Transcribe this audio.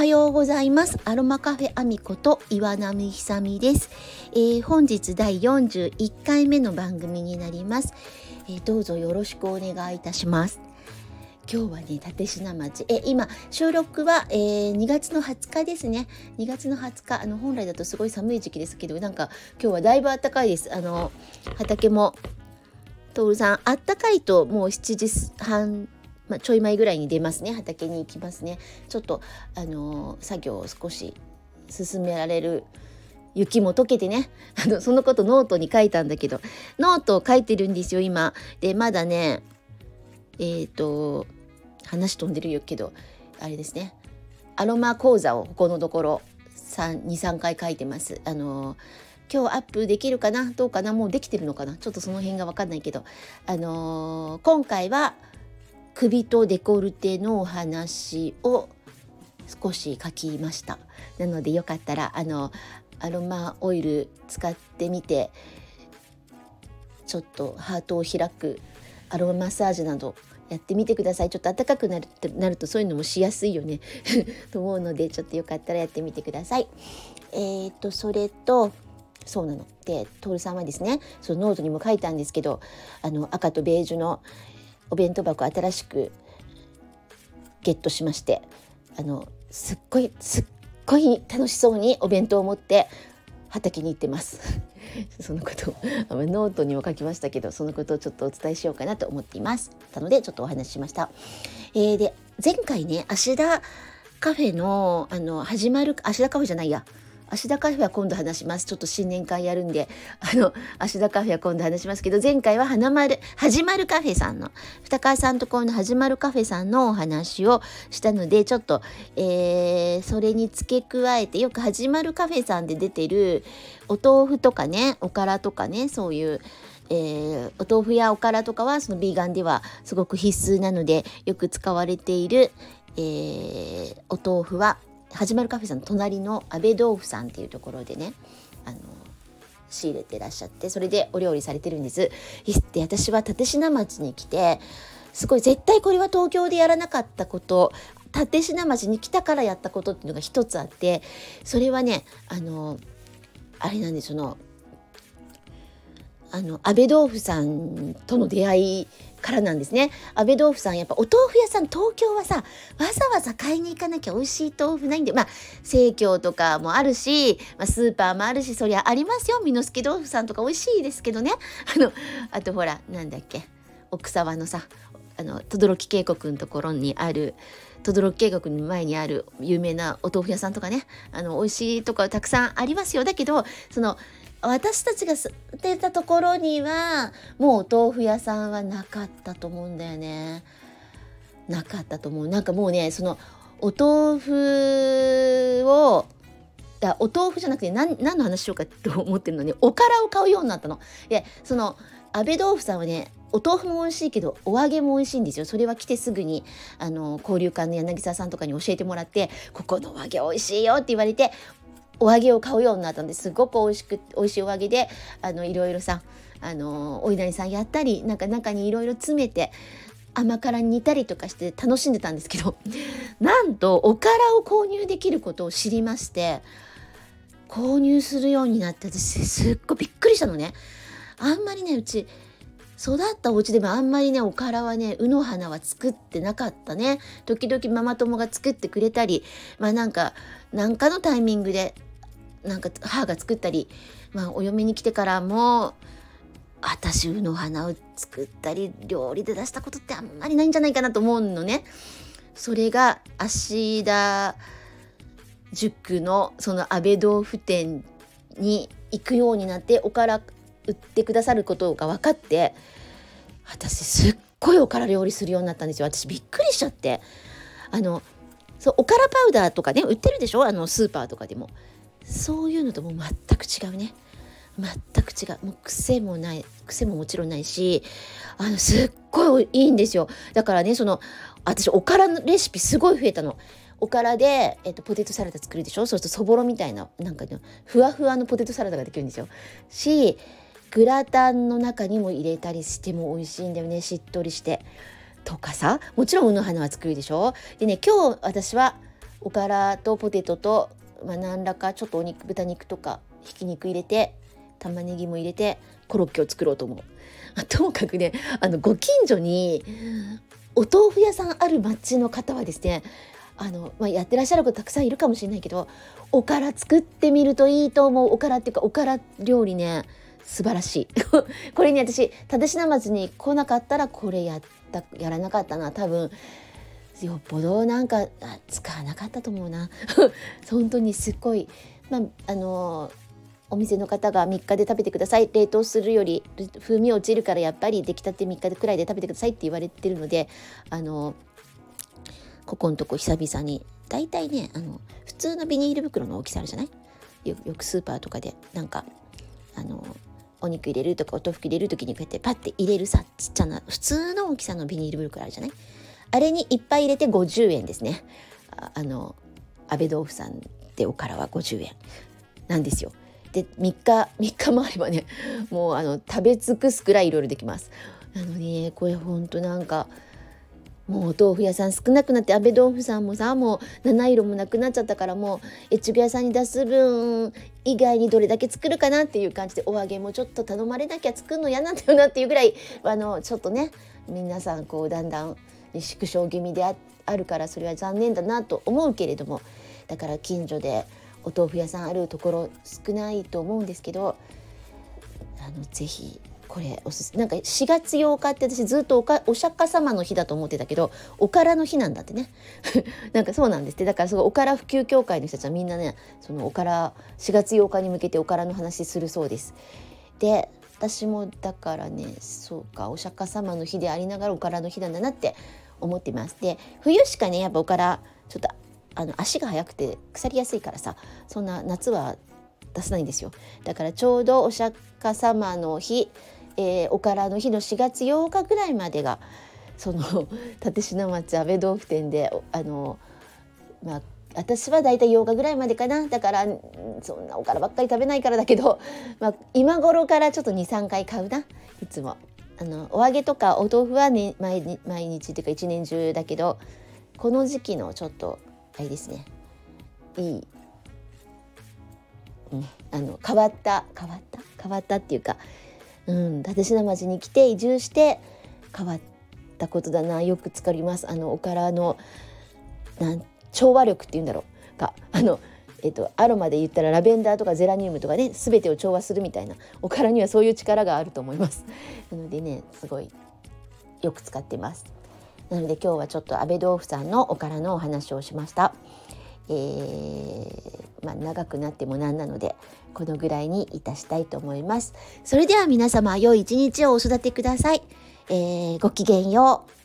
はようございます。アロマカフェアミコと岩波ひさみです、えー、本日第41回目の番組になります、えー、どうぞよろしくお願いいたします。今日はね立科町。え今収録は、えー、2月の20日ですね。2月の20日あの本来だとすごい寒い時期ですけどなんか今日はだいぶ暖かいです。あの畑も徹さんあったかいともう7時半まあ、ちょい前ぐらいに出ますね。畑に行きますね。ちょっとあのー、作業を少し進められる雪も溶けてね。あのそのことノートに書いたんだけどノートを書いてるんですよ今。でまだねえっ、ー、と話飛んでるよけどあれですね。アロマ講座をここのところ23回書いてます。あのー今日アップできるかな？どうかな？もうできてるのかな？ちょっとその辺が分かんないけど。あのー、今回は首とデコルテのお話を少し書きました。なのでよかったらあのアロマオイル使ってみてちょっとハートを開くアロママッサージなどやってみてください。ちょっと暖かくなるなるとそういうのもしやすいよね。と思うのでちょっとよかったらやってみてください。えーとそれとそうなの。で徹さんはですねそのノートにも書いたんですけどあの赤とベージュのお弁当箱新しくゲットしましてあのすっごいすっごい楽しそうにお弁当を持って畑に行ってます。そのことをノートにも書きましたけどそのことをちょっとお伝えしようかなと思っています。なのでちょっとお話ししました、えー、で前回ね芦田カフェのあの始まる芦田カフェじゃないや。芦田カフェは今度話します。ちょっと新年会やるんで、あの、芦田カフェは今度話しますけど、前回は花丸、始まるカフェさんの、二川さんとこの始まるカフェさんのお話をしたので、ちょっと、えー、それに付け加えて、よく始まるカフェさんで出てる、お豆腐とかね、おからとかね、そういう、えー、お豆腐やおからとかはそのビーガンではすごく必須なのでよく使われている、えー、お豆腐は始まるカフェさんの隣の安倍豆腐さんっていうところでねあの仕入れてらっしゃってそれでお料理されてるんです。で私は立科町に来てすごい絶対これは東京でやらなかったこと立科町に来たからやったことっていうのが一つあってそれはねあのあれなんでそのあの安倍豆腐さんとの出会いからなんですね。安倍豆腐さんやっぱお豆腐屋さん東京はさわざわざ買いに行かなきゃ美味しい豆腐ないんでまあ生協とかもあるし、まあ、スーパーもあるしそりゃありますよ。美之助豆腐さんとか美味しいですけどね。あのあとほらなんだっけ奥沢のさあの轟渓谷のところにある轟渓谷の前にある有名なお豆腐屋さんとかねあの美味しいとかたくさんありますよ。だけどその私たちが住んでたところにはもうお豆腐屋さんはなかったと思うんだよね。なかったと思う。なんかもうねそのお豆腐をだお豆腐じゃなくて何何の話しようかと思ってるのにおからを買うようになったの。でその安倍豆腐さんはねお豆腐も美味しいけどお揚げも美味しいんですよそれは来てすぐにあの交流館の柳沢さんとかに教えてもらってここのお揚げ美味しいよって言われてお揚げを買うようになったんですごく美味しく美味しいお揚げであのいろいろさあのお稲荷さんやったりなんか中にいろいろ詰めて甘辛に煮たりとかして楽しんでたんですけど なんとおからを購入できることを知りまして購入するようになって私すっごいびっくりしたのね。あんまりねうち育ったお家でもあんまりねおからはね卯の花は作ってなかったね時々ママ友が作ってくれたりまあなんかなんかのタイミングでなんか母が作ったり、まあ、お嫁に来てからも私の花を作ったり料理で出したことってあんまりないんじゃないかなと思うのね。それが芦田塾のその安倍豆腐店に行くようになっておから売ってくださることが分かって私すっごいおから料理するようになったんですよ。私びっくりしちゃって。あのそうおからパウダーとかね売ってるでしょ？あのスーパーとかでも。そういうのとも全く違うね。全く違う。もう癖もない。癖ももちろんないしあのすっごいいいんですよ。だからねその私おからのレシピすごい増えたの。おからで、えっと、ポテトサラダ作るでしょ？そうするとそぼろみたいななんか、ね、ふわふわのポテトサラダができるんですよ。しグラタンの中にも入れたりしても美味しいんだよね。しっとりして。とかさ。もちろん卯の花は作るでしょ？でね今日私はおからとポテトと、まあ、何らかちょっとお肉豚肉とかひき肉入れて玉ねぎも入れてコロッケを作ろうと思う。ともかくねあのご近所にお豆腐屋さんある町の方はですねあの、まあ、やってらっしゃる方たくさんいるかもしれないけどおから作ってみるといいと思う。おからっていうかおから料理ね素晴らしい。これに私立科町に来なかったらこれやったやらなかったな。多分よっぽどなんか使わなかったと思うな。本当にすっごい。まああのお店の方が3日で食べてください。冷凍するより風味落ちるからやっぱり出来たて3日くらいで食べてくださいって言われてるのであのここんとこ久々にだいたいねあの普通のビニール袋の大きさあるじゃない？よくスーパーとかでなんかあのお肉入れるとかお豆腐入れる時にこうやってパッて入れるさちっちゃな普通の大きさのビニール袋あるじゃない？あれにいっぱい入れて50円ですね。ああの安倍豆腐さんでおからは50円。なんですよ。で3日3日もあればねもうあの食べ尽くすくらいいろいろできます。なのに、ね、これほんとなんかもうお豆腐屋さん少なくなって安倍豆腐さんもさもう七色もなくなっちゃったからもう越後屋さんに出す分以外にどれだけ作るかなっていう感じでお揚げもちょっと頼まれなきゃ作るの嫌なんだよなっていうぐらいあのちょっとね皆さんこうだんだん縮小気味であるからそれは残念だなと思うけれどもだから近所でお豆腐屋さんあるところ少ないと思うんですけどあのぜひこれおすすなんか4月8日って私ずっとおかお釈迦様の日だと思ってたけどおからの日なんだってね なんかそうなんですってだからそのおから普及協会の人たちはみんなねそのおから4月8日に向けておからの話するそうです。で私もだからねそうかお釈迦様の日でありながらおからの日なんだなって思ってます。で冬しかねやっぱおからちょっとあの足が速くて腐りやすいからさそんな夏は出さないんですよだからちょうどお釈迦様の日えー、おからの日の4月8日ぐらいまでがその 立科町安倍豆腐店であのまあ私はだいたい8日ぐらいまでかな。だからそんなおからばっかり食べないからだけど、まあ、今頃からちょっと23回買うな。いつも。あのお揚げとかお豆腐は、ね、毎日毎日っていうか一年中だけどこの時期のちょっとあれですね。いい、うん、あの変わった変わった？変わったっていうかうん、立科町に来て移住して変わったことだな。よく使います。あのおからのなん調和力っていうんだろうがあの、えっと、アロマで言ったらラベンダーとかゼラニウムとかね全てを調和するみたいなおからにはそういう力があると思いますなのでねすごいよく使ってますなので今日はちょっと安倍豆腐さんのおからのお話をしました。えー、まあ、長くなってもなんなのでこのぐらいにいたしたいと思います。それでは皆様良い一日をお育てください。えー、ごきげんよう。